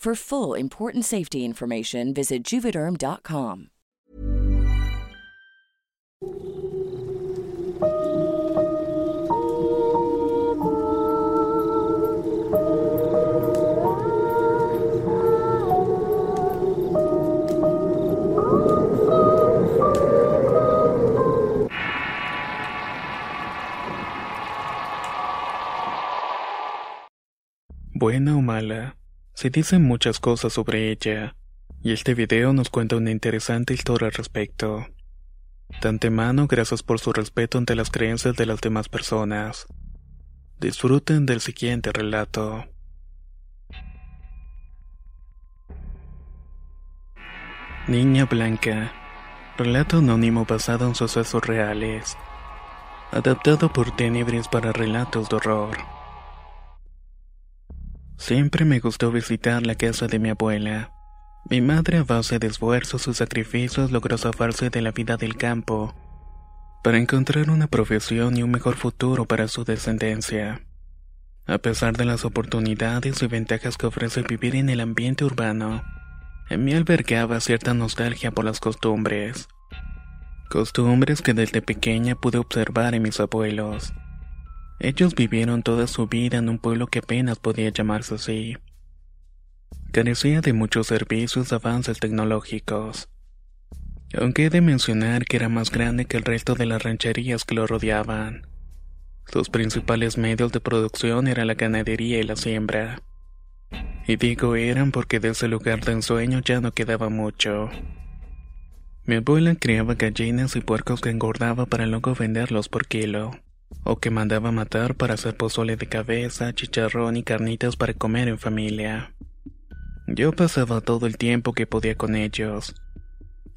For full important safety information, visit juvederm.com. Buena o mala, se dicen muchas cosas sobre ella, y este video nos cuenta una interesante historia al respecto. De antemano, gracias por su respeto ante las creencias de las demás personas. Disfruten del siguiente relato. Niña Blanca. Relato anónimo basado en sucesos reales. Adaptado por Tenebris para relatos de horror. Siempre me gustó visitar la casa de mi abuela. Mi madre a base de esfuerzos y sacrificios logró zafarse de la vida del campo para encontrar una profesión y un mejor futuro para su descendencia. A pesar de las oportunidades y ventajas que ofrece vivir en el ambiente urbano, en mí albergaba cierta nostalgia por las costumbres. Costumbres que desde pequeña pude observar en mis abuelos. Ellos vivieron toda su vida en un pueblo que apenas podía llamarse así. Carecía de muchos servicios avances tecnológicos. Aunque he de mencionar que era más grande que el resto de las rancherías que lo rodeaban. Sus principales medios de producción eran la ganadería y la siembra. Y digo eran porque de ese lugar de ensueño ya no quedaba mucho. Mi abuela criaba gallinas y puercos que engordaba para luego venderlos por kilo o que mandaba matar para hacer pozole de cabeza, chicharrón y carnitas para comer en familia. Yo pasaba todo el tiempo que podía con ellos,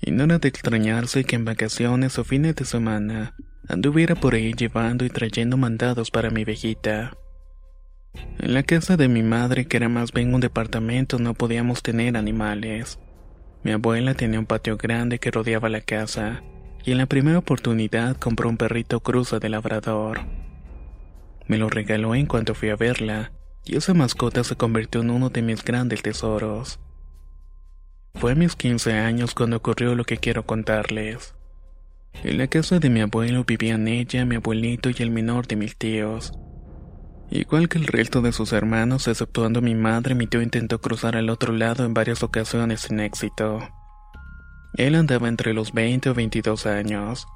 y no era de extrañarse que en vacaciones o fines de semana anduviera por ahí llevando y trayendo mandados para mi viejita. En la casa de mi madre, que era más bien un departamento, no podíamos tener animales. Mi abuela tenía un patio grande que rodeaba la casa, y en la primera oportunidad compró un perrito cruza de labrador. Me lo regaló en cuanto fui a verla, y esa mascota se convirtió en uno de mis grandes tesoros. Fue a mis 15 años cuando ocurrió lo que quiero contarles. En la casa de mi abuelo vivían ella, mi abuelito y el menor de mis tíos. Igual que el resto de sus hermanos, exceptuando mi madre, mi tío intentó cruzar al otro lado en varias ocasiones sin éxito. Él andaba entre los 20 o 22 años,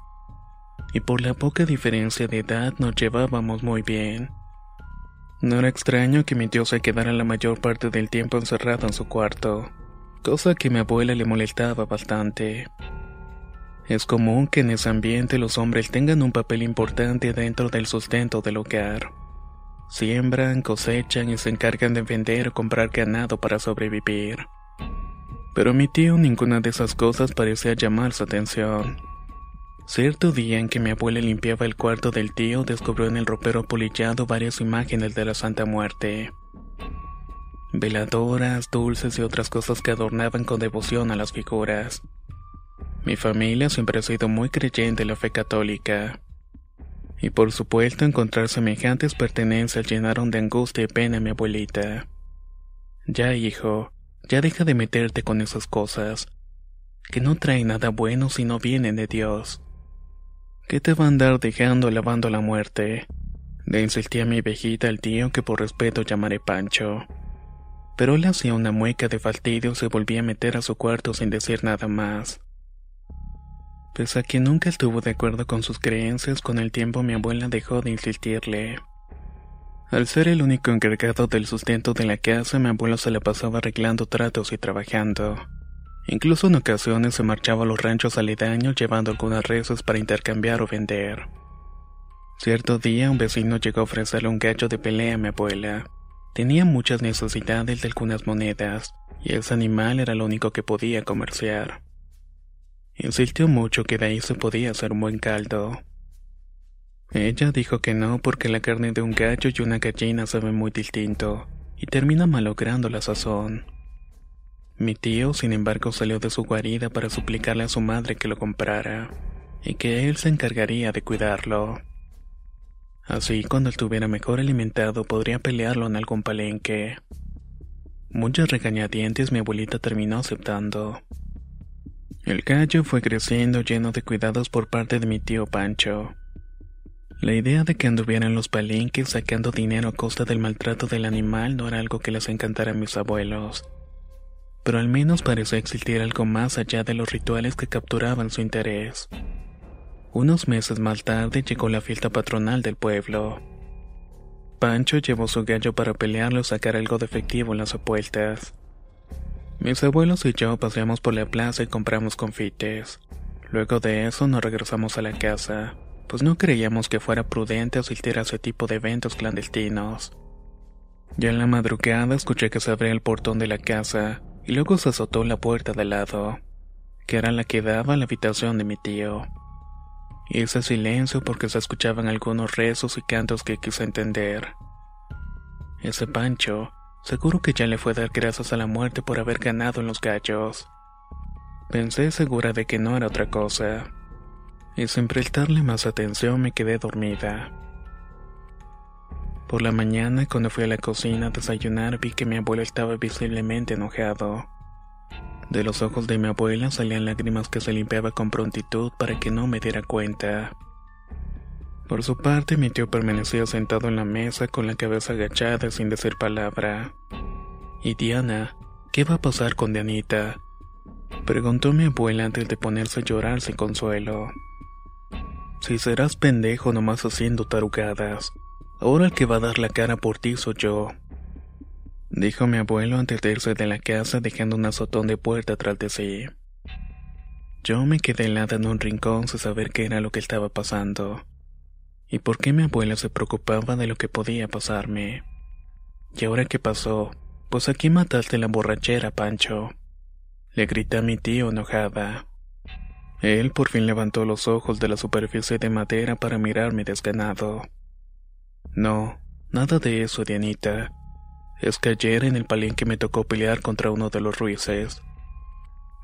y por la poca diferencia de edad nos llevábamos muy bien. No era extraño que mi tío se quedara la mayor parte del tiempo encerrado en su cuarto, cosa que a mi abuela le molestaba bastante. Es común que en ese ambiente los hombres tengan un papel importante dentro del sustento del hogar. Siembran, cosechan y se encargan de vender o comprar ganado para sobrevivir. Pero mi tío ninguna de esas cosas parecía llamar su atención. Cierto día en que mi abuela limpiaba el cuarto del tío, descubrió en el ropero polillado varias imágenes de la Santa Muerte. Veladoras, dulces y otras cosas que adornaban con devoción a las figuras. Mi familia siempre ha sido muy creyente en la fe católica. Y por supuesto encontrar semejantes pertenencias llenaron de angustia y pena a mi abuelita. Ya, hijo, ya deja de meterte con esas cosas, que no traen nada bueno si no vienen de Dios. ¿Qué te va a andar dejando alabando la muerte? Le insistí a mi viejita al tío que por respeto llamaré Pancho. Pero él hacía una mueca de fastidio y se volvía a meter a su cuarto sin decir nada más. Pese a que nunca estuvo de acuerdo con sus creencias, con el tiempo mi abuela dejó de insistirle. Al ser el único encargado del sustento de la casa, mi abuelo se la pasaba arreglando tratos y trabajando. Incluso en ocasiones se marchaba a los ranchos aledaños llevando algunas reses para intercambiar o vender. Cierto día un vecino llegó a ofrecerle un gallo de pelea a mi abuela. Tenía muchas necesidades de algunas monedas, y ese animal era lo único que podía comerciar. Insistió mucho que de ahí se podía hacer un buen caldo. Ella dijo que no porque la carne de un gallo y una gallina sabe muy distinto, y termina malogrando la sazón. Mi tío, sin embargo, salió de su guarida para suplicarle a su madre que lo comprara, y que él se encargaría de cuidarlo. Así, cuando estuviera mejor alimentado, podría pelearlo en algún palenque. Muchas regañadientes mi abuelita terminó aceptando. El gallo fue creciendo lleno de cuidados por parte de mi tío Pancho. La idea de que anduviera en los palenques sacando dinero a costa del maltrato del animal no era algo que les encantara a mis abuelos. Pero al menos parecía existir algo más allá de los rituales que capturaban su interés. Unos meses más tarde llegó la fiesta patronal del pueblo. Pancho llevó su gallo para pelearlo y sacar algo de efectivo en las apuestas. Mis abuelos y yo paseamos por la plaza y compramos confites. Luego de eso nos regresamos a la casa, pues no creíamos que fuera prudente asistir a ese tipo de eventos clandestinos. Ya en la madrugada escuché que se abría el portón de la casa y luego se azotó la puerta de lado, que era la que daba a la habitación de mi tío. Hice silencio porque se escuchaban algunos rezos y cantos que quise entender. Ese Pancho, seguro que ya le fue dar gracias a la muerte por haber ganado en los gallos. Pensé segura de que no era otra cosa. Y sin prestarle más atención me quedé dormida. Por la mañana, cuando fui a la cocina a desayunar, vi que mi abuelo estaba visiblemente enojado. De los ojos de mi abuela salían lágrimas que se limpiaba con prontitud para que no me diera cuenta. Por su parte, mi tío permanecía sentado en la mesa con la cabeza agachada sin decir palabra. ¿Y Diana? ¿Qué va a pasar con Dianita? Preguntó mi abuela antes de ponerse a llorar sin consuelo. Si serás pendejo nomás haciendo tarugadas, ahora el que va a dar la cara por ti soy yo dijo mi abuelo antes de irse de la casa dejando un azotón de puerta atrás de sí. Yo me quedé helada en un rincón sin saber qué era lo que estaba pasando. Y por qué mi abuela se preocupaba de lo que podía pasarme. ¿Y ahora qué pasó? Pues aquí mataste la borrachera, Pancho. Le grité a mi tío enojada. Él por fin levantó los ojos de la superficie de madera para mirarme desganado. No, nada de eso, Dianita. Es que ayer en el palenque me tocó pelear contra uno de los ruices.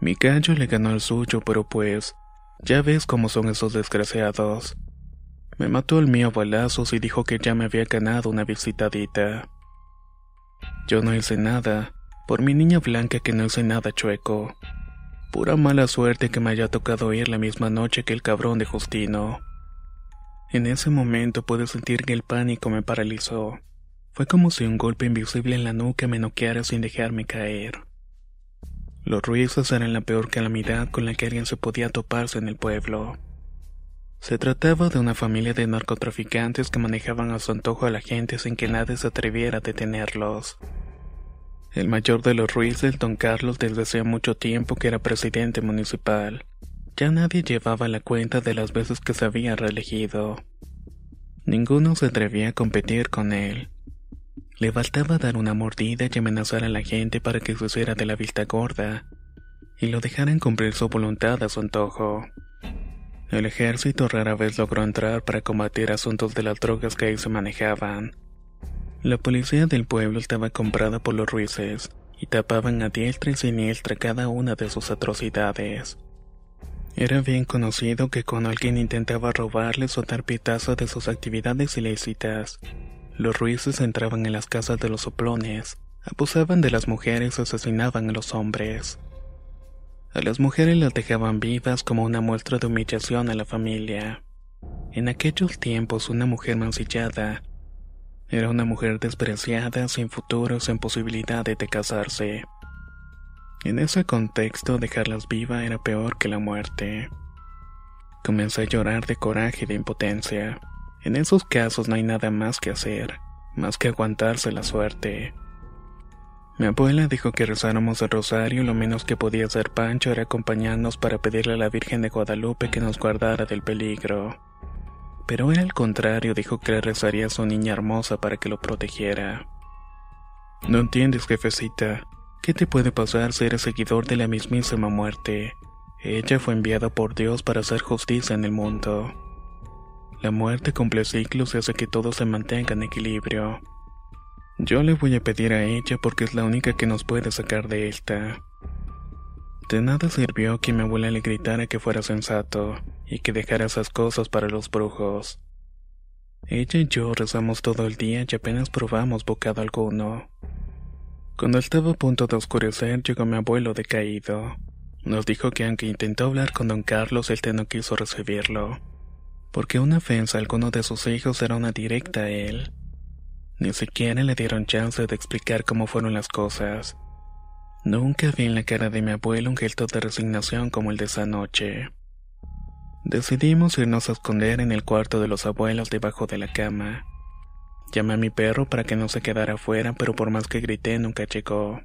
Mi gallo le ganó al suyo, pero pues, ya ves cómo son esos desgraciados. Me mató el mío a balazos y dijo que ya me había ganado una visitadita. Yo no hice nada, por mi niña blanca que no hice nada chueco. Pura mala suerte que me haya tocado ir la misma noche que el cabrón de Justino. En ese momento pude sentir que el pánico me paralizó. Fue como si un golpe invisible en la nuca me noqueara sin dejarme caer. Los ruidos eran la peor calamidad con la que alguien se podía toparse en el pueblo. Se trataba de una familia de narcotraficantes que manejaban a su antojo a la gente sin que nadie se atreviera a detenerlos. El mayor de los Ruiz, don Carlos, desde hacía mucho tiempo que era presidente municipal. Ya nadie llevaba la cuenta de las veces que se había reelegido. Ninguno se atrevía a competir con él. Le bastaba dar una mordida y amenazar a la gente para que se hiciera de la vista gorda y lo dejaran cumplir su voluntad a su antojo. El ejército rara vez logró entrar para combatir asuntos de las drogas que ahí se manejaban. La policía del pueblo estaba comprada por los ruices y tapaban a diestra y siniestra cada una de sus atrocidades. Era bien conocido que cuando alguien intentaba robarles o dar pitazo de sus actividades ilícitas, los ruices entraban en las casas de los soplones, abusaban de las mujeres y asesinaban a los hombres. A las mujeres las dejaban vivas como una muestra de humillación a la familia. En aquellos tiempos una mujer mancillada Era una mujer despreciada, sin futuro, sin posibilidades de casarse. En ese contexto, dejarlas viva era peor que la muerte. Comencé a llorar de coraje y de impotencia. En esos casos no hay nada más que hacer, más que aguantarse la suerte. Mi abuela dijo que rezáramos el rosario lo menos que podía hacer Pancho era acompañarnos para pedirle a la Virgen de Guadalupe que nos guardara del peligro. Pero él al contrario dijo que le rezaría a su niña hermosa para que lo protegiera. No entiendes, jefecita. ¿Qué te puede pasar si eres seguidor de la mismísima muerte? Ella fue enviada por Dios para hacer justicia en el mundo. La muerte cumple ciclos y hace que todo se mantenga en equilibrio. Yo le voy a pedir a ella porque es la única que nos puede sacar de esta. De nada sirvió que mi abuela le gritara que fuera sensato y que dejara esas cosas para los brujos. Ella y yo rezamos todo el día y apenas probamos bocado alguno. Cuando estaba a punto de oscurecer llegó mi abuelo decaído. Nos dijo que aunque intentó hablar con don Carlos, él no quiso recibirlo, porque una ofensa a alguno de sus hijos era una directa a él. Ni siquiera le dieron chance de explicar cómo fueron las cosas. Nunca vi en la cara de mi abuelo un gesto de resignación como el de esa noche. Decidimos irnos a esconder en el cuarto de los abuelos debajo de la cama. Llamé a mi perro para que no se quedara afuera, pero por más que grité nunca llegó.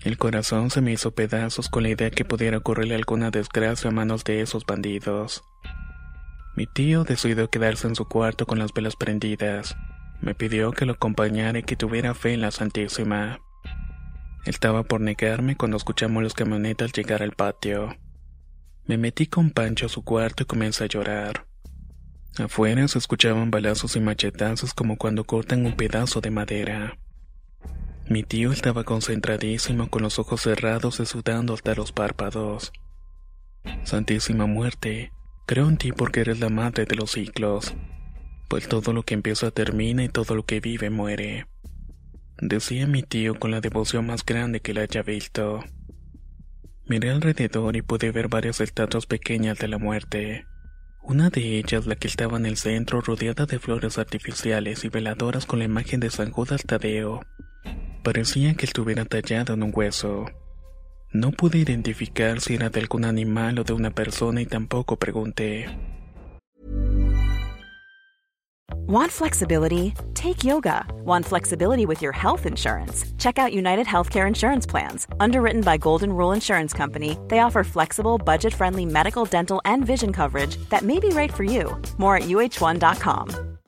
El corazón se me hizo pedazos con la idea que pudiera ocurrirle alguna desgracia a manos de esos bandidos. Mi tío decidió quedarse en su cuarto con las velas prendidas. Me pidió que lo acompañara y que tuviera fe en la Santísima. Estaba por negarme cuando escuchamos las camionetas llegar al patio. Me metí con Pancho a su cuarto y comencé a llorar. Afuera se escuchaban balazos y machetazos como cuando cortan un pedazo de madera. Mi tío estaba concentradísimo con los ojos cerrados y sudando hasta los párpados. Santísima muerte, creo en ti porque eres la madre de los ciclos pues todo lo que empieza termina y todo lo que vive muere. Decía mi tío con la devoción más grande que le haya visto. Miré alrededor y pude ver varias estatuas pequeñas de la muerte. Una de ellas, la que estaba en el centro, rodeada de flores artificiales y veladoras con la imagen de San Judas Tadeo, parecía que estuviera tallada en un hueso. No pude identificar si era de algún animal o de una persona y tampoco pregunté. Want flexibility? Take yoga. Want flexibility with your health insurance? Check out United Healthcare Insurance Plans. Underwritten by Golden Rule Insurance Company, they offer flexible, budget friendly medical, dental, and vision coverage that may be right for you. More at uh1.com.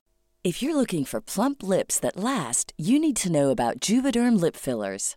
If you're looking for plump lips that last, you need to know about Juvederm Lip Fillers.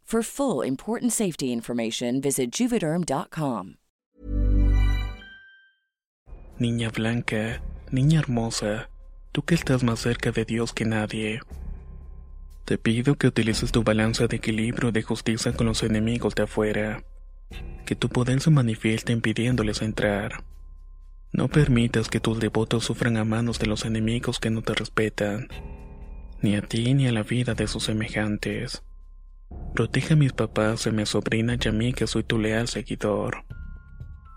For full important safety information, visit juvederm.com. Niña blanca, niña hermosa, tú que estás más cerca de Dios que nadie. Te pido que utilices tu balanza de equilibrio y de justicia con los enemigos de afuera. Que tu poder se manifieste impidiéndoles entrar. No permitas que tus devotos sufran a manos de los enemigos que no te respetan, ni a ti ni a la vida de sus semejantes. Protege a mis papás, a mi sobrina y a mí que soy tu leal seguidor.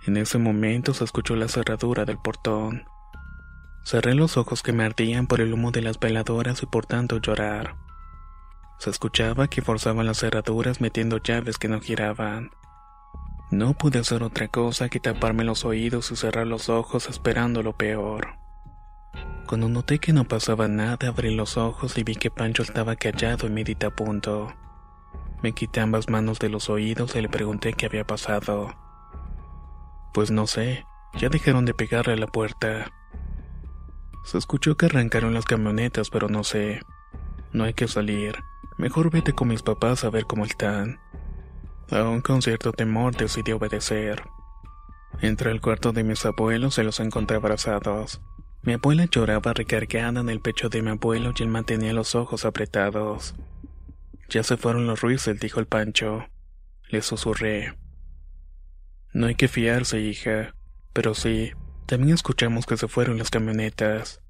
En ese momento se escuchó la cerradura del portón. Cerré los ojos que me ardían por el humo de las veladoras y por tanto llorar. Se escuchaba que forzaban las cerraduras metiendo llaves que no giraban. No pude hacer otra cosa que taparme los oídos y cerrar los ojos esperando lo peor. Cuando noté que no pasaba nada, abrí los ojos y vi que Pancho estaba callado y medita a punto. Me quité ambas manos de los oídos y le pregunté qué había pasado. Pues no sé, ya dejaron de pegarle a la puerta. Se escuchó que arrancaron las camionetas, pero no sé. No hay que salir. Mejor vete con mis papás a ver cómo están. Aún con cierto temor decidí obedecer. Entré al cuarto de mis abuelos y los encontré abrazados. Mi abuela lloraba recargada en el pecho de mi abuelo y él mantenía los ojos apretados. Ya se fueron los ruidos, dijo el Pancho. Le susurré. No hay que fiarse, hija. Pero sí, también escuchamos que se fueron las camionetas.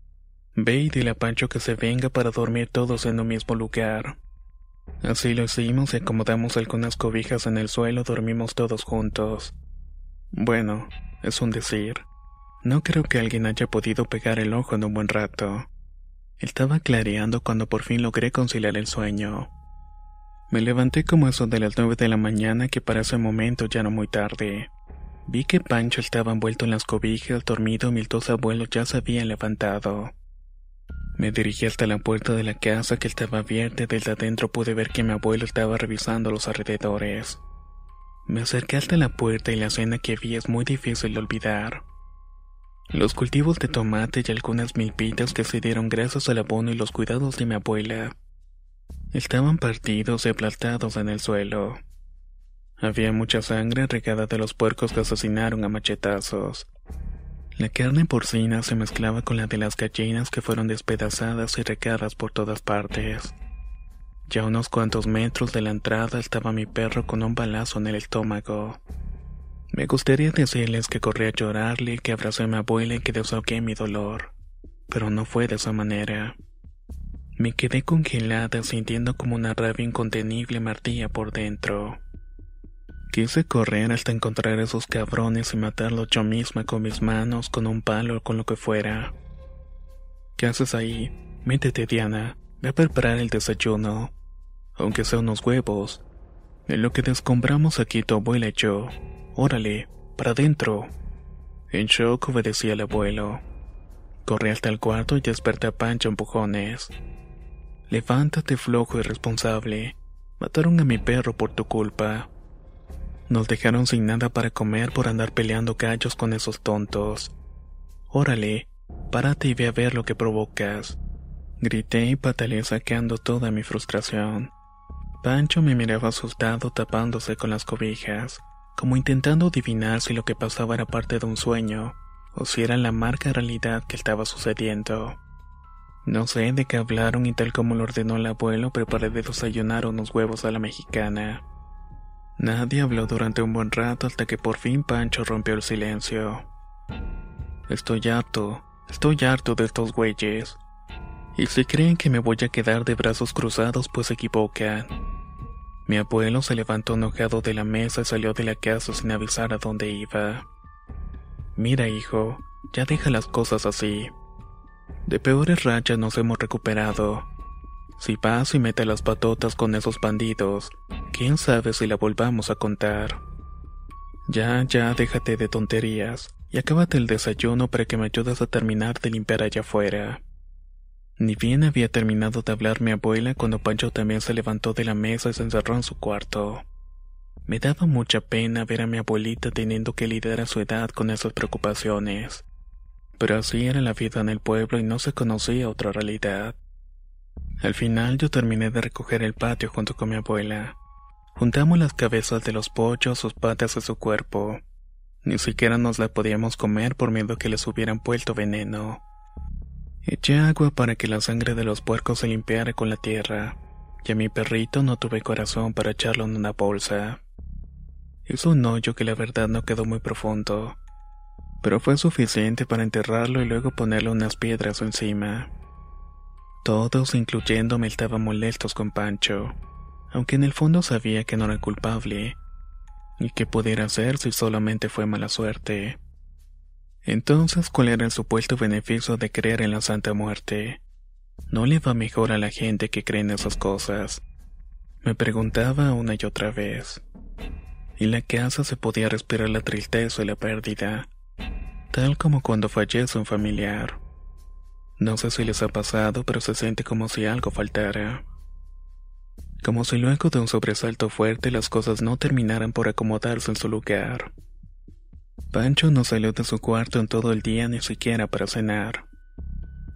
Ve y dile a Pancho que se venga para dormir todos en el mismo lugar. Así lo hicimos y acomodamos algunas cobijas en el suelo, dormimos todos juntos. Bueno, es un decir. No creo que alguien haya podido pegar el ojo en un buen rato. Estaba clareando cuando por fin logré conciliar el sueño. Me levanté como eso de las nueve de la mañana que para ese momento ya no muy tarde. Vi que Pancho estaba envuelto en las cobijas, dormido y mis dos abuelos ya se habían levantado. Me dirigí hasta la puerta de la casa que estaba abierta y desde adentro pude ver que mi abuelo estaba revisando los alrededores. Me acerqué hasta la puerta y la escena que vi es muy difícil de olvidar. Los cultivos de tomate y algunas milpitas que se dieron gracias al abono y los cuidados de mi abuela estaban partidos y aplastados en el suelo. Había mucha sangre regada de los puercos que asesinaron a machetazos. La carne porcina se mezclaba con la de las gallinas que fueron despedazadas y regadas por todas partes. Ya a unos cuantos metros de la entrada estaba mi perro con un balazo en el estómago. Me gustaría decirles que corrí a llorarle, que abracé a mi abuela y que desahogué mi dolor, pero no fue de esa manera. Me quedé congelada sintiendo como una rabia incontenible martía por dentro. Quise correr hasta encontrar a esos cabrones y matarlos yo misma con mis manos, con un palo o con lo que fuera. ¿Qué haces ahí? Métete, Diana. Ve a preparar el desayuno. Aunque sea unos huevos. En lo que descombramos aquí tu abuela y yo. Órale, para adentro. En shock obedecí al abuelo. Corrí hasta el cuarto y desperté a Pancho empujones. Levántate flojo y responsable. Mataron a mi perro por tu culpa. Nos dejaron sin nada para comer por andar peleando gallos con esos tontos. Órale, párate y ve a ver lo que provocas. Grité y pataleé saqueando toda mi frustración. Pancho me miraba asustado tapándose con las cobijas como intentando adivinar si lo que pasaba era parte de un sueño, o si era la marca realidad que estaba sucediendo. No sé de qué hablaron y tal como lo ordenó el abuelo, preparé de desayunar unos huevos a la mexicana. Nadie habló durante un buen rato hasta que por fin Pancho rompió el silencio. Estoy harto, estoy harto de estos güeyes. Y si creen que me voy a quedar de brazos cruzados, pues se equivocan. Mi abuelo se levantó enojado de la mesa y salió de la casa sin avisar a dónde iba. Mira, hijo, ya deja las cosas así. De peores rachas nos hemos recuperado. Si vas y mete las patotas con esos bandidos, quién sabe si la volvamos a contar. Ya, ya, déjate de tonterías y acábate el desayuno para que me ayudes a terminar de limpiar allá afuera. Ni bien había terminado de hablar mi abuela cuando Pancho también se levantó de la mesa y se encerró en su cuarto. Me daba mucha pena ver a mi abuelita teniendo que lidiar a su edad con esas preocupaciones. Pero así era la vida en el pueblo y no se conocía otra realidad. Al final yo terminé de recoger el patio junto con mi abuela. Juntamos las cabezas de los pollos, sus patas y su cuerpo. Ni siquiera nos la podíamos comer por miedo que les hubieran puesto veneno. Eché agua para que la sangre de los puercos se limpiara con la tierra, y a mi perrito no tuve corazón para echarlo en una bolsa. Hizo un hoyo que la verdad no quedó muy profundo, pero fue suficiente para enterrarlo y luego ponerle unas piedras encima. Todos, incluyéndome, estaban molestos con Pancho, aunque en el fondo sabía que no era culpable, y que pudiera ser si solamente fue mala suerte. Entonces, ¿cuál era el supuesto beneficio de creer en la Santa Muerte? ¿No le va mejor a la gente que cree en esas cosas? Me preguntaba una y otra vez. En la casa se podía respirar la tristeza y la pérdida, tal como cuando fallece un familiar. No sé si les ha pasado, pero se siente como si algo faltara. Como si luego de un sobresalto fuerte las cosas no terminaran por acomodarse en su lugar. Pancho no salió de su cuarto en todo el día ni siquiera para cenar.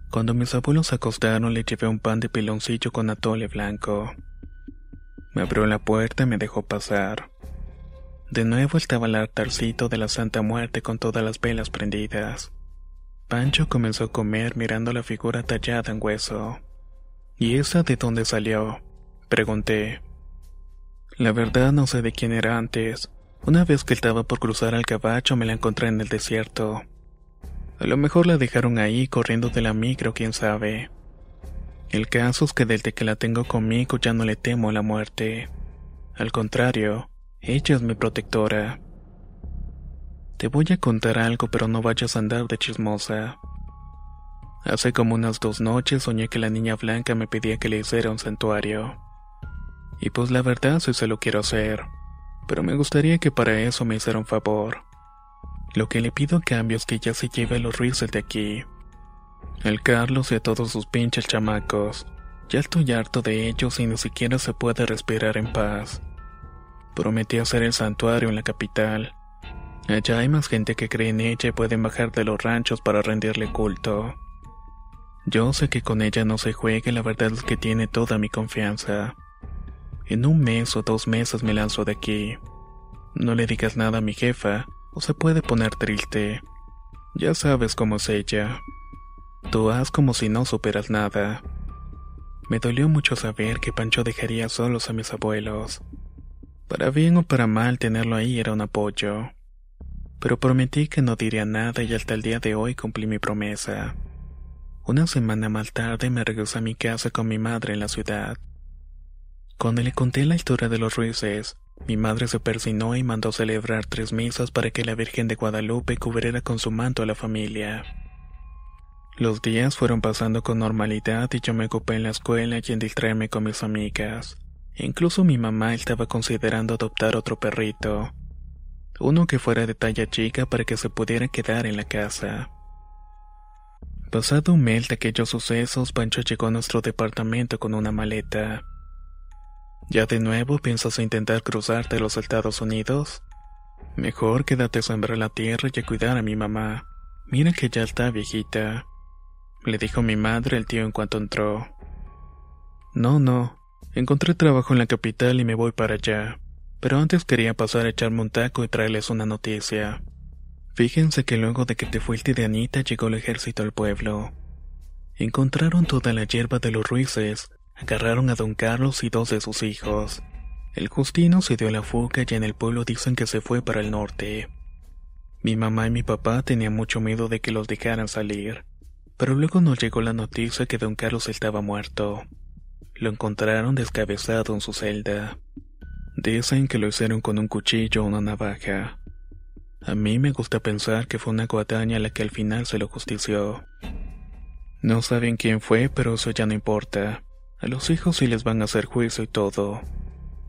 Cuando mis abuelos se acostaron le llevé un pan de piloncillo con atole blanco. Me abrió la puerta y me dejó pasar. De nuevo estaba el altarcito de la Santa Muerte con todas las velas prendidas. Pancho comenzó a comer mirando la figura tallada en hueso. ¿Y esa de dónde salió? Pregunté. La verdad no sé de quién era antes. Una vez que estaba por cruzar al caballo me la encontré en el desierto. A lo mejor la dejaron ahí corriendo de la micro, quién sabe. El caso es que desde que la tengo conmigo ya no le temo la muerte. Al contrario, ella es mi protectora. Te voy a contar algo, pero no vayas a andar de chismosa. Hace como unas dos noches soñé que la niña blanca me pedía que le hiciera un santuario. Y pues la verdad sí se lo quiero hacer, pero me gustaría que para eso me hiciera un favor. Lo que le pido a cambio es que ya se lleve los Ruizes de aquí. El Carlos y a todos sus pinches chamacos. Ya estoy harto de ellos y ni siquiera se puede respirar en paz. Prometí hacer el santuario en la capital. Allá hay más gente que cree en ella y pueden bajar de los ranchos para rendirle culto. Yo sé que con ella no se juegue, la verdad es que tiene toda mi confianza. En un mes o dos meses me lanzo de aquí. No le digas nada a mi jefa, o se puede poner triste. Ya sabes cómo es ella. Tú haz como si no superas nada. Me dolió mucho saber que Pancho dejaría solos a mis abuelos. Para bien o para mal tenerlo ahí era un apoyo. Pero prometí que no diría nada y hasta el día de hoy cumplí mi promesa. Una semana más tarde me regresé a mi casa con mi madre en la ciudad. Cuando le conté la historia de los Ruices, mi madre se persinó y mandó celebrar tres misas para que la Virgen de Guadalupe cubriera con su manto a la familia. Los días fueron pasando con normalidad y yo me ocupé en la escuela y en distraerme con mis amigas. Incluso mi mamá estaba considerando adoptar otro perrito. Uno que fuera de talla chica para que se pudiera quedar en la casa. Pasado un mes de aquellos sucesos, Pancho llegó a nuestro departamento con una maleta. ¿Ya de nuevo piensas intentar cruzarte a los Estados Unidos? Mejor quédate a sembrar la tierra y a cuidar a mi mamá. Mira que ya está viejita. Le dijo mi madre el tío en cuanto entró. No, no. Encontré trabajo en la capital y me voy para allá. Pero antes quería pasar a echarme un taco y traerles una noticia. Fíjense que luego de que te fuiste de Anita llegó el ejército al pueblo. Encontraron toda la hierba de los ruices Agarraron a don Carlos y dos de sus hijos. El Justino se dio la fuga y en el pueblo dicen que se fue para el norte. Mi mamá y mi papá tenían mucho miedo de que los dejaran salir, pero luego nos llegó la noticia que don Carlos estaba muerto. Lo encontraron descabezado en su celda. Dicen que lo hicieron con un cuchillo o una navaja. A mí me gusta pensar que fue una guadaña la que al final se lo justició. No saben quién fue, pero eso ya no importa. A los hijos sí les van a hacer juicio y todo.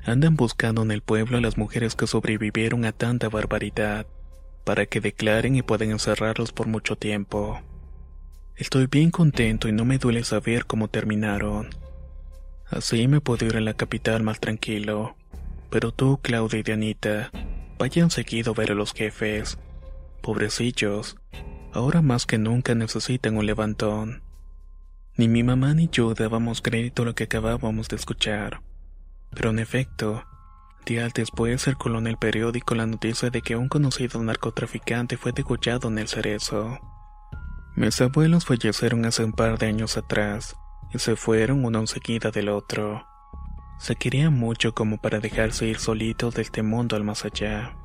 Andan buscando en el pueblo a las mujeres que sobrevivieron a tanta barbaridad, para que declaren y puedan encerrarlos por mucho tiempo. Estoy bien contento y no me duele saber cómo terminaron. Así me puedo ir a la capital más tranquilo. Pero tú, Claudia y Dianita, vayan seguido a ver a los jefes. Pobrecillos, ahora más que nunca necesitan un levantón. Ni mi mamá ni yo dábamos crédito a lo que acabábamos de escuchar. Pero en efecto, días después circuló en el periódico la noticia de que un conocido narcotraficante fue degollado en el cerezo. Mis abuelos fallecieron hace un par de años atrás y se fueron uno enseguida del otro. Se querían mucho como para dejarse ir solitos de este mundo al más allá.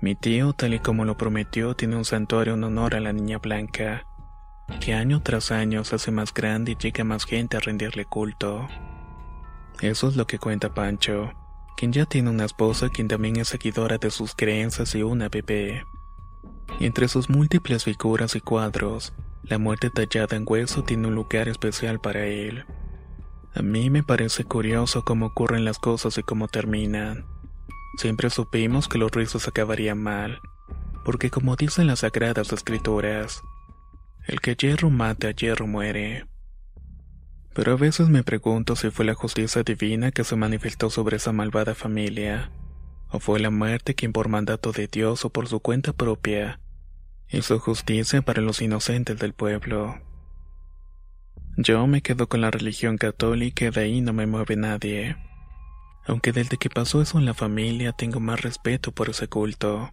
Mi tío, tal y como lo prometió, tiene un santuario en honor a la niña blanca que año tras año se hace más grande y llega más gente a rendirle culto. Eso es lo que cuenta Pancho, quien ya tiene una esposa quien también es seguidora de sus creencias y una bebé. entre sus múltiples figuras y cuadros, la muerte tallada en hueso tiene un lugar especial para él. A mí me parece curioso cómo ocurren las cosas y cómo terminan. Siempre supimos que los rizos acabarían mal, porque como dicen las sagradas escrituras, El que hierro mata, hierro muere. Pero a veces me pregunto si fue la justicia divina que se manifestó sobre esa malvada familia, o fue la muerte quien por mandato de Dios o por su cuenta propia hizo justicia para los inocentes del pueblo. Yo me quedo con la religión católica y de ahí no me mueve nadie. Aunque desde que pasó eso en la familia tengo más respeto por ese culto.